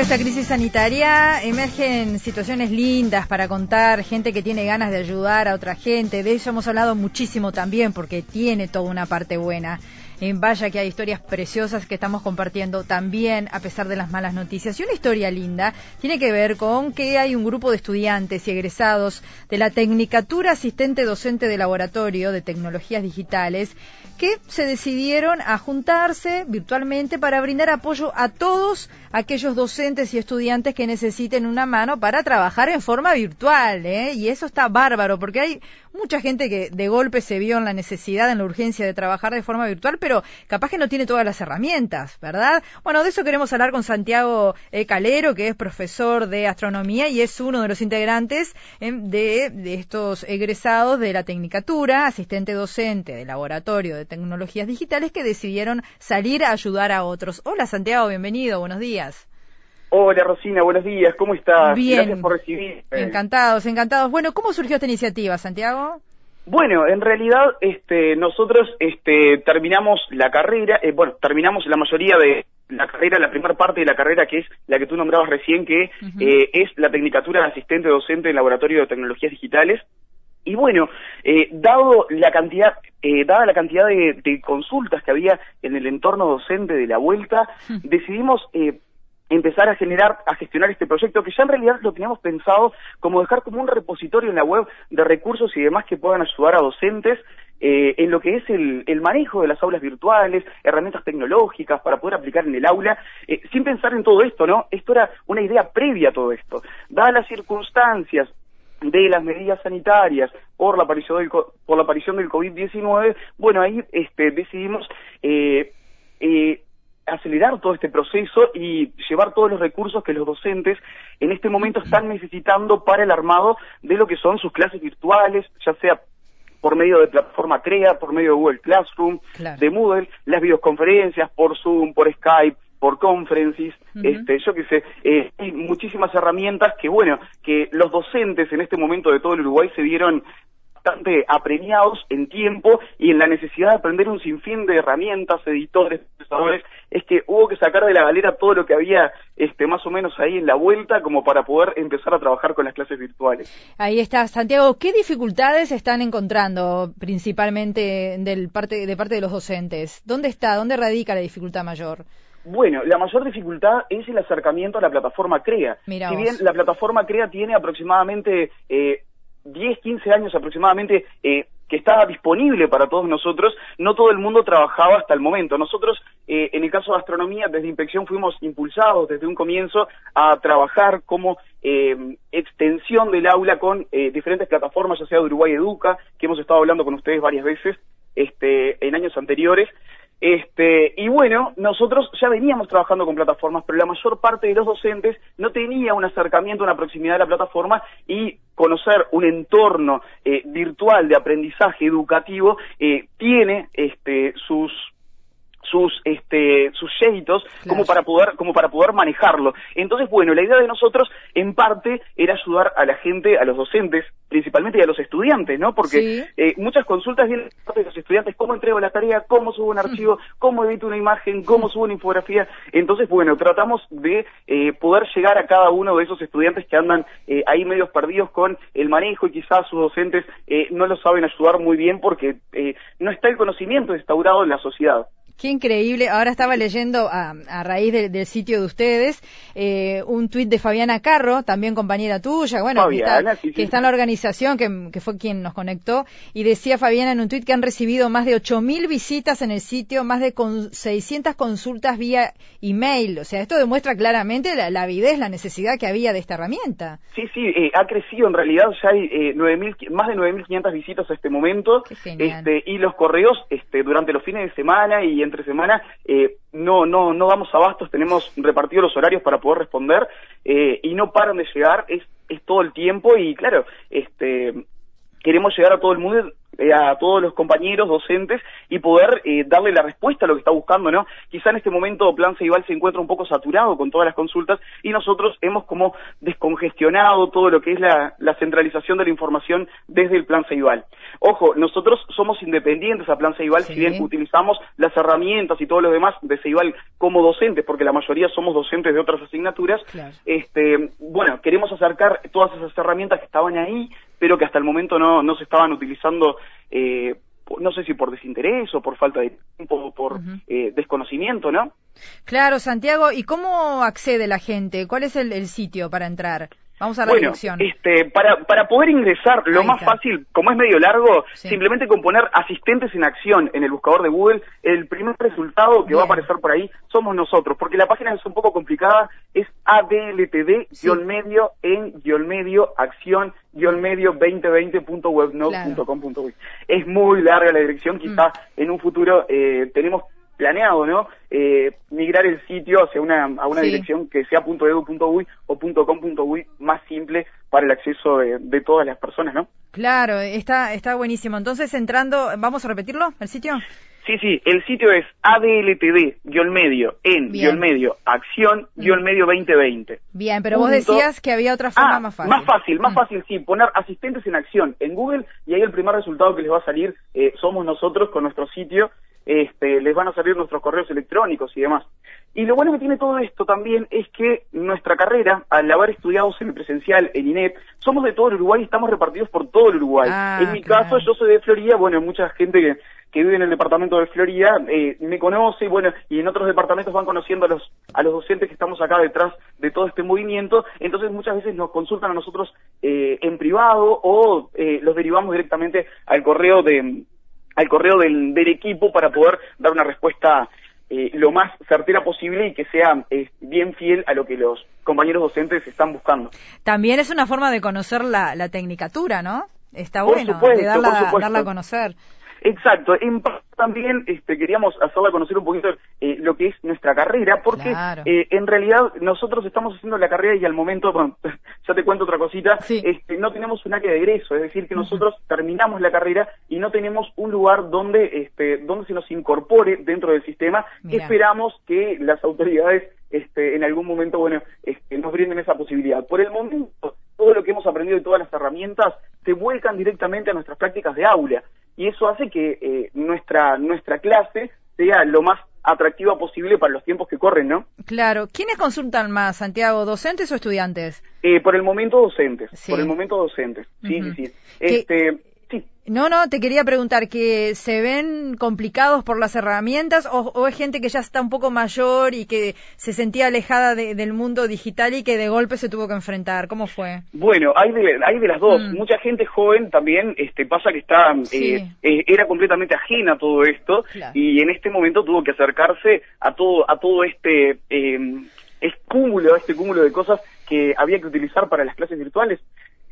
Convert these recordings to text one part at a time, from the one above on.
medio de esta crisis sanitaria emergen situaciones lindas para contar, gente que tiene ganas de ayudar a otra gente. De eso hemos hablado muchísimo también porque tiene toda una parte buena. En vaya que hay historias preciosas que estamos compartiendo también a pesar de las malas noticias. Y una historia linda tiene que ver con que hay un grupo de estudiantes y egresados de la Tecnicatura Asistente Docente de Laboratorio de Tecnologías Digitales que se decidieron a juntarse virtualmente para brindar apoyo a todos aquellos docentes y estudiantes que necesiten una mano para trabajar en forma virtual. ¿eh? Y eso está bárbaro, porque hay mucha gente que de golpe se vio en la necesidad, en la urgencia de trabajar de forma virtual, pero capaz que no tiene todas las herramientas, ¿verdad? Bueno, de eso queremos hablar con Santiago eh, Calero, que es profesor de astronomía y es uno de los integrantes eh, de, de estos egresados de la Tecnicatura, asistente docente de laboratorio de tecnologías digitales que decidieron salir a ayudar a otros. Hola Santiago, bienvenido, buenos días. Hola Rosina, buenos días, ¿cómo estás? Bien. Gracias por recibirme. Encantados, encantados. Bueno, ¿cómo surgió esta iniciativa, Santiago? Bueno, en realidad este, nosotros este, terminamos la carrera, eh, bueno, terminamos la mayoría de la carrera, la primera parte de la carrera que es la que tú nombrabas recién, que eh, es la Tecnicatura de Asistente Docente en Laboratorio de Tecnologías Digitales. Y bueno, eh, dado la cantidad, eh, dada la cantidad de, de consultas que había en el entorno docente de la vuelta, decidimos eh, empezar a generar, a gestionar este proyecto que ya en realidad lo teníamos pensado como dejar como un repositorio en la web de recursos y demás que puedan ayudar a docentes eh, en lo que es el, el manejo de las aulas virtuales, herramientas tecnológicas para poder aplicar en el aula, eh, sin pensar en todo esto, ¿no? Esto era una idea previa a todo esto. Dadas las circunstancias, de las medidas sanitarias por la aparición del, por la aparición del COVID-19, bueno, ahí este, decidimos eh, eh, acelerar todo este proceso y llevar todos los recursos que los docentes en este momento están necesitando para el armado de lo que son sus clases virtuales, ya sea por medio de plataforma CREA, por medio de Google Classroom, Claro. de Moodle, las videoconferencias por Zoom, por Skype, por Conferences, Ujú. este, yo qué sé, eh, hay muchísimas herramientas que, bueno, que los docentes en este momento de todo el Uruguay se vieron bastante apremiados en tiempo y en la necesidad de aprender un sinfín de herramientas, editores, procesadores, es que hubo que sacar de la galera todo lo que había este, más o menos ahí en la vuelta como para poder empezar a trabajar con las clases virtuales. Ahí está, Santiago. ¿Qué dificultades están encontrando principalmente del parte, de parte de los docentes? ¿Dónde está, dónde radica la dificultad mayor? Bueno, la mayor dificultad es el acercamiento a la plataforma CREA. Si vos. bien la plataforma CREA tiene aproximadamente eh, 10, 15 años aproximadamente eh, que estaba disponible para todos nosotros, no todo el mundo trabajaba hasta el momento. Nosotros, eh, en el caso de astronomía, desde Inspección fuimos impulsados desde un comienzo a trabajar como eh, extensión del aula con eh, diferentes plataformas, ya sea de Uruguay Educa, que hemos estado hablando con ustedes varias veces este, en años anteriores. Este, y bueno, nosotros ya veníamos trabajando con plataformas, pero la mayor parte de los docentes no tenía un acercamiento, una proximidad a la plataforma y conocer un entorno eh, virtual de aprendizaje educativo eh, tiene este, sus sus este sus yeitos como para poder como para poder manejarlo. Entonces bueno la idea de nosotros en parte era ayudar a la gente a los docentes principalmente y a los estudiantes no porque Sí. eh, muchas consultas vienen de parte de los estudiantes cómo entrego la tarea cómo subo un archivo cómo edito una imagen cómo subo una infografía entonces bueno tratamos de eh, poder llegar a cada uno de esos estudiantes que andan eh, ahí medios perdidos con el manejo y quizás sus docentes eh, no lo saben ayudar muy bien porque eh, no está el conocimiento instaurado en la sociedad Qué increíble. Ahora estaba leyendo a, a raíz de- del sitio de ustedes eh, un tuit de Fabiana Carro, también compañera tuya, bueno, que Fabiana, está, sí, sí. que está en la organización, que, que fue quien nos conectó, y decía Fabiana en un tuit que han recibido más de 8.000 visitas en el sitio, más de con, 600 consultas vía email. O sea, esto demuestra claramente la, la avidez, la necesidad que había de esta herramienta. Sí, sí, eh, ha crecido en realidad, ya hay eh, 9.000 más de 9.500 visitas a este momento, este, y los correos este, durante los fines de semana y entre semana eh, no, no, no damos abastos, tenemos repartidos los horarios para poder responder eh, y no paran de llegar, es, es todo el tiempo y claro, este, queremos llegar a todo el mundo eh, a todos los compañeros docentes y poder eh, darle la respuesta a lo que está buscando, ¿no? Quizá en este momento Plan Ceibal se encuentra un poco saturado con todas las consultas y nosotros hemos como descongestionado todo lo que es la, centralización de la información desde el Plan Ceibal. Ojo, nosotros somos independientes a Plan Ceibal, si bien utilizamos las herramientas y todo lo demás de Ceibal como docentes, porque la mayoría somos docentes de otras asignaturas, este, bueno, queremos acercar todas esas herramientas que estaban ahí, pero que hasta el momento no, no se estaban utilizando eh, no sé si por desinterés o por falta de tiempo o por eh, desconocimiento, ¿no? Claro, Santiago, ¿y cómo accede la gente? ¿Cuál es el sitio para entrar? Vamos a la bueno, Este, para, para poder ingresar, lo más fácil, como es medio largo, simplemente con poner asistentes en acción en el buscador de Google, el primer resultado que va a aparecer por ahí somos nosotros, porque la página es un poco complicada, es adltd-medio en medio acción medio 2020.webnode.com.uy. Es muy larga la dirección, quizás mm. en un futuro eh, tenemos planeado, ¿no? Eh, migrar el sitio hacia una, a una dirección que sea .edu.uy o .com.uy más simple para el acceso de, todas las personas, ¿no? Claro, está, está buenísimo. Entonces, entrando, ¿vamos a repetirlo, el sitio? Sí, sí, el sitio es adltd-medio en guion medio acción guion medio 2020. Bien, pero vos decías que había otra forma ah, más fácil. Más fácil, más mm. fácil, sí, poner asistentes en acción en Google y ahí el primer resultado que les va a salir eh, somos nosotros con nuestro sitio este, les van a salir nuestros correos electrónicos y demás. Y lo bueno que tiene todo esto también es que nuestra carrera, al haber estudiado semipresencial en INEP, somos de todo el Uruguay y estamos repartidos por todo el Uruguay. Ah, en mi caso, yo soy de Florida, bueno, mucha gente que, que vive en el departamento de Florida eh, me conoce, bueno, y en otros departamentos van conociendo a los, a los docentes que estamos acá detrás de todo este movimiento, entonces muchas veces nos consultan a nosotros eh, en privado o eh, los derivamos directamente al correo de al correo del, equipo para poder dar una respuesta eh, lo más certera posible y que sea eh, bien fiel a lo que los compañeros docentes están buscando. También es una forma de conocer la, la tecnicatura, ¿no? Está bueno, de darla, darla a conocer. Exacto, en también este, queríamos hacerle conocer un poquito eh, lo que es nuestra carrera, porque eh, en realidad nosotros estamos haciendo la carrera y al momento, bueno, ya te cuento otra cosita, este, no tenemos un área de egreso, es decir, que nosotros terminamos la carrera y no tenemos un lugar donde, este, donde se nos incorpore dentro del sistema. Esperamos que las autoridades este, en algún momento, bueno, este, nos brinden esa posibilidad. Por el momento, todo lo que hemos aprendido y todas las herramientas se vuelcan directamente a nuestras prácticas de aula y eso hace que eh, nuestra, nuestra clase sea lo más atractiva posible para los tiempos que corren, ¿no? Claro. ¿Quiénes consultan más, Santiago? ¿Docentes o estudiantes? Eh, por el momento docentes. Por el momento docentes. Sí, sí, sí. Este, no, no, te quería preguntar que se ven complicados por las herramientas o, es gente que ya está un poco mayor y que se sentía alejada del mundo digital y que de golpe se tuvo que enfrentar. ¿Cómo fue? Bueno, hay de, hay de las dos. Mm. Mucha gente joven también este, pasa que está eh, eh, era completamente ajena a todo esto y en este momento tuvo que acercarse a todo a todo este eh, cúmulo, este cúmulo de cosas que había que utilizar para las clases virtuales.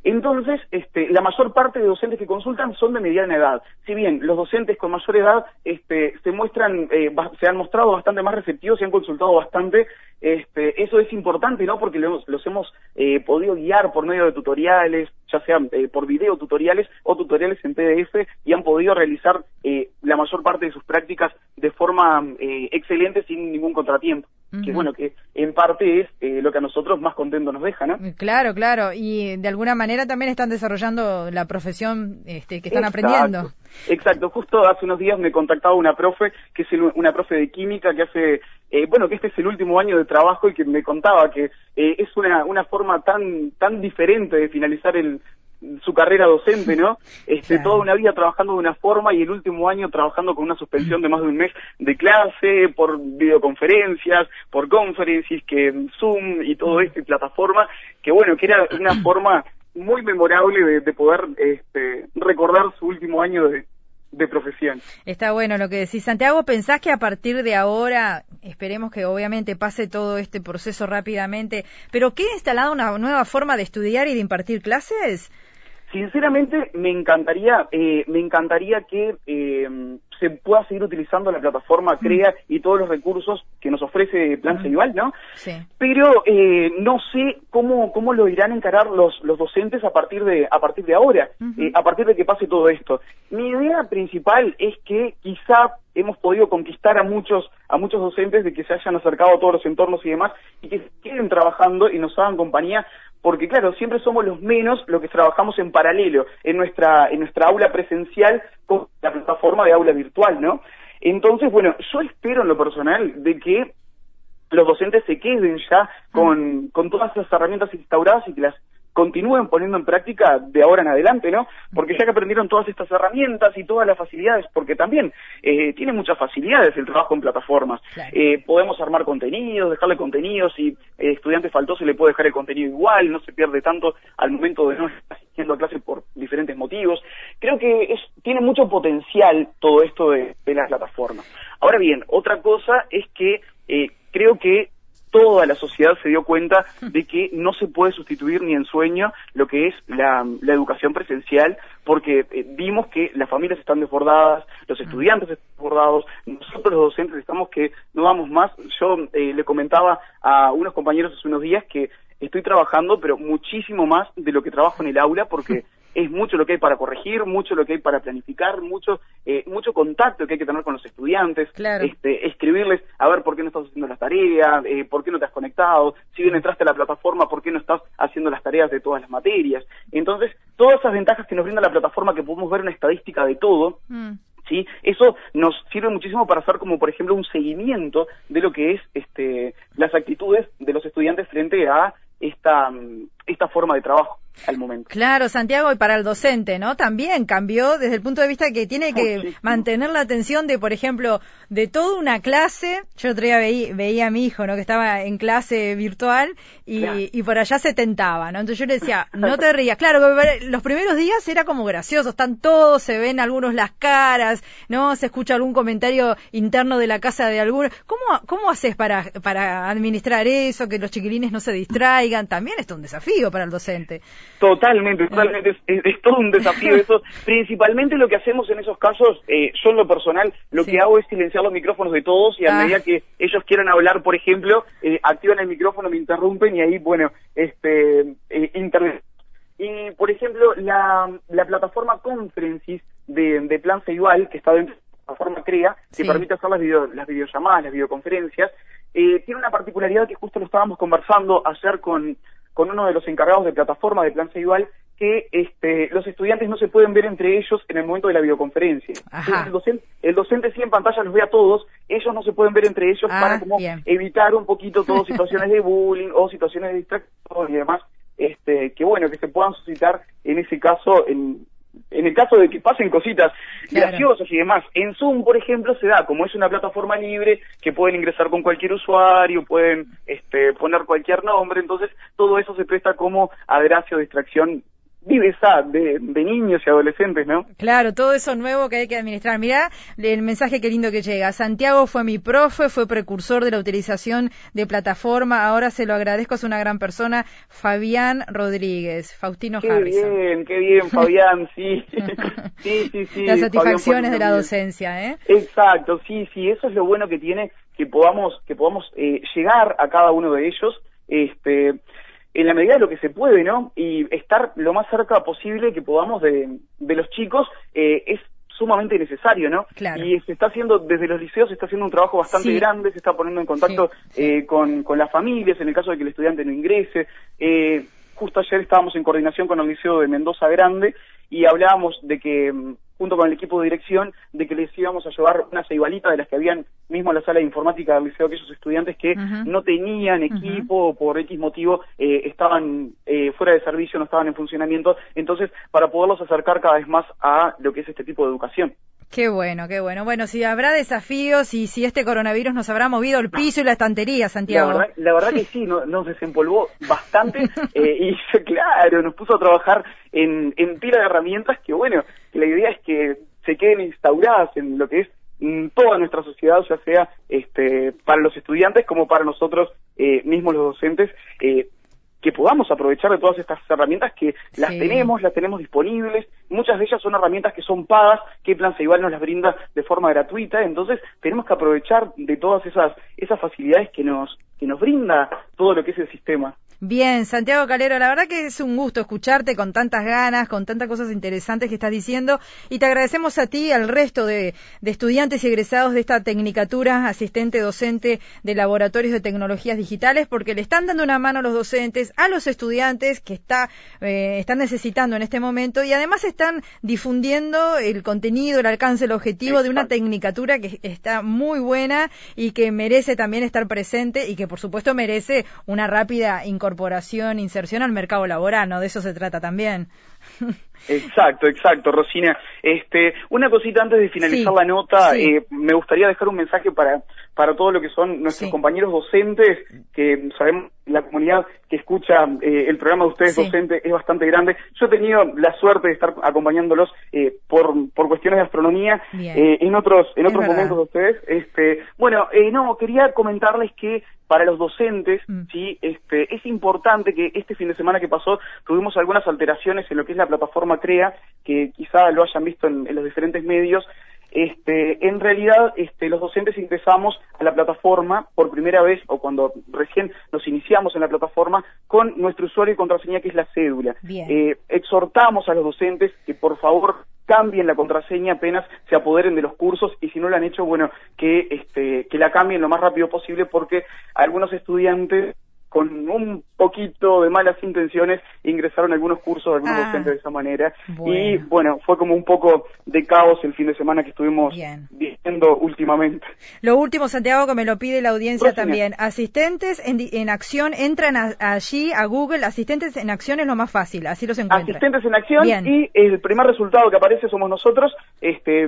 Entonces, este, la mayor parte de docentes que consultan son de mediana edad. Si bien los docentes con mayor edad este, se muestran, eh, se han mostrado bastante más receptivos y han consultado bastante, este, eso es importante, ¿no? Porque los, hemos eh, podido guiar por medio de tutoriales, ya sean eh, por video tutoriales o tutoriales en PDF y han podido realizar la mayor parte de sus prácticas de forma excelente sin ningún contratiempo que bueno, que en parte es eh, lo que a nosotros más contentos nos deja, ¿no? Claro, claro, y de alguna manera también están desarrollando la profesión este, que están aprendiendo. Exacto, justo hace unos días me contactaba una profe, que es una profe de química que hace, eh, bueno, que este es el último año de trabajo y que me contaba que eh, es una, una forma tan, tan diferente de finalizar el, su carrera docente, ¿no? Este, toda una vida trabajando de una forma y el último año trabajando con una suspensión de más de un mes de clase, por videoconferencias, por conferencias, que Zoom y todo esto y plataforma, que bueno, que era una forma muy memorable de, poder este, recordar su último año de, de profesión. Está bueno lo que decís. Santiago, ¿pensás que a partir de ahora, esperemos que obviamente pase todo este proceso rápidamente, pero ¿qué instalado una nueva forma de estudiar y de impartir clases? Sinceramente, me encantaría, eh, me encantaría que eh, se pueda seguir utilizando la plataforma mm. CREA y todos los recursos que nos ofrece Plan Ceibal, ¿no? Sí. Pero eh, no sé cómo, cómo lo irán a encarar los, los docentes a partir de, a partir de ahora, eh, a partir de que pase todo esto. Mi idea principal es que quizá hemos podido conquistar a muchos, a muchos docentes de que se hayan acercado a todos los entornos y demás y que queden trabajando y nos hagan compañía porque claro, siempre somos los menos los que trabajamos en paralelo en nuestra, en nuestra aula presencial con la plataforma de aula virtual, ¿no? Entonces, bueno, yo espero en lo personal de que los docentes se queden ya con, con todas esas herramientas instauradas y que las continúen poniendo en práctica de ahora en adelante, ¿no? Porque ya que aprendieron todas estas herramientas y todas las facilidades, porque también eh, tiene muchas facilidades el trabajo en plataformas. Eh, podemos armar contenidos, dejarle contenidos, si el estudiante faltó se le puede dejar el contenido igual, no se pierde tanto al momento de no estar asistiendo a clase por diferentes motivos. Creo que es, tiene mucho potencial todo esto de, de las plataformas. Ahora bien, otra cosa es que eh, creo que la sociedad se dio cuenta de que no se puede sustituir ni en sueño lo que es la, educación presencial, porque eh, vimos que las familias están desbordadas, los estudiantes están desbordados, nosotros los docentes estamos que no vamos más. Yo eh, le comentaba a unos compañeros hace unos días que estoy trabajando, pero muchísimo más de lo que trabajo en el aula, porque es mucho lo que hay para corregir, mucho lo que hay para planificar, mucho eh, mucho contacto que hay que tener con los estudiantes, este, escribirles, a ver por qué no estás haciendo las tareas, eh, por qué no te has conectado, si bien entraste a la plataforma, por qué no estás haciendo las tareas de todas las materias. Entonces, todas esas ventajas que nos brinda la plataforma, que podemos ver una estadística de todo, mm. ¿sí? Eso nos sirve muchísimo para hacer como, por ejemplo, un seguimiento de lo que es este, las actitudes de los estudiantes frente a esta, mm, esta forma de trabajo al momento. Claro, Santiago, y para el docente, ¿no? También cambió desde el punto de vista que tiene que mantener la atención de, por ejemplo, de toda una clase. Yo otro día veía, a mi hijo, ¿no? Que estaba en clase virtual y, y, por allá se tentaba, ¿no? Entonces yo le decía, no te rías. Claro, los primeros días era como gracioso, están todos, se ven algunos las caras, ¿no? Se escucha algún comentario interno de la casa de alguno. ¿Cómo, cómo haces para, para administrar eso, que los chiquilines no se distraigan? También es un desafío para el docente. Totalmente, totalmente. Es, todo un desafío eso. Principalmente lo que hacemos en esos casos, eh, yo en lo personal, lo que hago es silenciar los micrófonos de todos y a ah. medida que ellos quieran hablar, por ejemplo, eh, activan el micrófono, me interrumpen y ahí, bueno, este, eh, Y, por ejemplo, la, la plataforma Conferences de, de Plan Ceibal, que está dentro de la plataforma CREA, que permite hacer las, video, las videollamadas, las videoconferencias, eh, tiene una particularidad que justo lo estábamos conversando ayer con con uno de los encargados de plataforma de Plan Ceibal que este, los estudiantes no se pueden ver entre ellos en el momento de la videoconferencia. El docente, el docente sí en pantalla los ve a todos, ellos no se pueden ver entre ellos para ah, como evitar un poquito todas situaciones de bullying o situaciones de distracción y demás, este, que bueno, que se puedan suscitar en ese caso en, en el caso de que pasen cositas graciosas y demás, en Zoom, por ejemplo, se da, como es una plataforma libre, que pueden ingresar con cualquier usuario, pueden este, poner cualquier nombre, entonces todo eso se presta como a gracia distracción viveza de, de niños y adolescentes, ¿no? Claro, todo eso nuevo que hay que administrar. Mirá el mensaje que lindo que llega. Santiago fue mi profe, fue precursor de la utilización de plataforma, ahora se lo agradezco, es una gran persona. Fabián Rodríguez, Faustino qué Harrison. Qué bien, qué bien, Fabián, sí. sí, sí, sí. Las satisfacciones de la docencia, ¿eh? Exacto, sí, sí, eso es lo bueno que tiene que podamos que podamos eh, llegar a cada uno de ellos este en la medida de lo que se puede, ¿no? Y estar lo más cerca posible que podamos de, de los chicos eh, es sumamente necesario, ¿no? Claro. Y se está haciendo, desde los liceos se está haciendo un trabajo bastante grande, se está poniendo en contacto Eh, con, con las familias en el caso de que el estudiante no ingrese. Eh, justo ayer estábamos en coordinación con el Liceo de Mendoza Grande y hablábamos de que mm, junto con el equipo de dirección, de que les íbamos a llevar una ceibalita de las que habían mismo en la sala de informática del liceo, aquellos estudiantes que no tenían equipo por X motivo, eh, estaban eh, fuera de servicio, no estaban en funcionamiento, entonces para poderlos acercar cada vez más a lo que es este tipo de educación. Qué bueno, qué bueno. Bueno, si habrá desafíos y si este coronavirus nos habrá movido el piso y la estantería, Santiago. La verdad, que sí, nos desempolvó bastante eh, y claro, nos puso a trabajar en, en tira de herramientas que, bueno, la idea es que se queden instauradas en lo que es mm, toda nuestra sociedad, ya sea este, para los estudiantes como para nosotros eh, mismos los docentes, eh, que podamos aprovechar de todas estas herramientas que las tenemos, las tenemos disponibles muchas de ellas son herramientas que son pagas, que Plan Ceibal nos las brinda de forma gratuita, entonces tenemos que aprovechar de todas esas, esas facilidades que nos, que nos brinda todo lo que es el sistema. Bien, Santiago Calero, la verdad que es un gusto escucharte con tantas ganas, con tantas cosas interesantes que estás diciendo y te agradecemos a ti, al resto de, estudiantes y egresados de esta tecnicatura, asistente docente de laboratorios de tecnologías digitales, porque le están dando una mano a los docentes, a los estudiantes que está, eh, están necesitando en este momento y además difundiendo el contenido, el alcance, el objetivo de una tecnicatura que está muy buena y que merece también estar presente y que por supuesto merece una rápida incorporación incorporación, inserción al mercado laboral, ¿no? De eso se trata también. Exacto, exacto, Rosina. Este, una cosita antes de finalizar la nota, eh, me gustaría dejar un mensaje para para todo lo que son nuestros compañeros docentes, que sabemos la comunidad que escucha eh, el programa de ustedes docentes es bastante grande. Yo he tenido la suerte de estar acompañándolos eh, por, por cuestiones de astronomía en otros en otros momentos de ustedes. Este, bueno, no quería comentarles que para los docentes, mm. sí, este, es importante que este fin de semana que pasó tuvimos algunas alteraciones en lo que es la plataforma CREA, que quizá lo hayan visto en, los diferentes medios. Este, en realidad, este, los docentes ingresamos a la plataforma por primera vez, o cuando recién nos iniciamos en la plataforma, con nuestro usuario y contraseña, que es la cédula. Eh, exhortamos a los docentes que por favor cambien la contraseña apenas se apoderen de los cursos y si no lo han hecho, bueno, que, este, que la cambien lo más rápido posible porque algunos estudiantes con un poquito de malas intenciones ingresaron algunos cursos, algunos ah, docentes de esa manera. Y bueno, fue como un poco de caos el fin de semana que estuvimos viendo últimamente. Lo último, Santiago, que me lo pide la audiencia también. Asistentes en, acción, entran allí a Google, asistentes en acción es lo más fácil, así los encuentran. Asistentes en acción y el primer resultado que aparece somos nosotros, este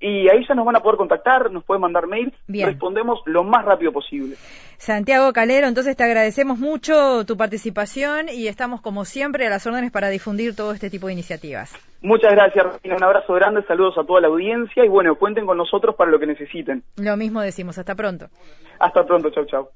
y ahí ya nos van a poder contactar, nos pueden mandar mail, respondemos lo más rápido posible. Santiago Calero, entonces te agradecemos mucho tu participación y estamos como siempre a las órdenes para difundir todo este tipo de iniciativas. Muchas gracias, Un abrazo grande, saludos a toda la audiencia y bueno, cuenten con nosotros para lo que necesiten. Lo mismo decimos, hasta pronto. Hasta pronto, chau, chau.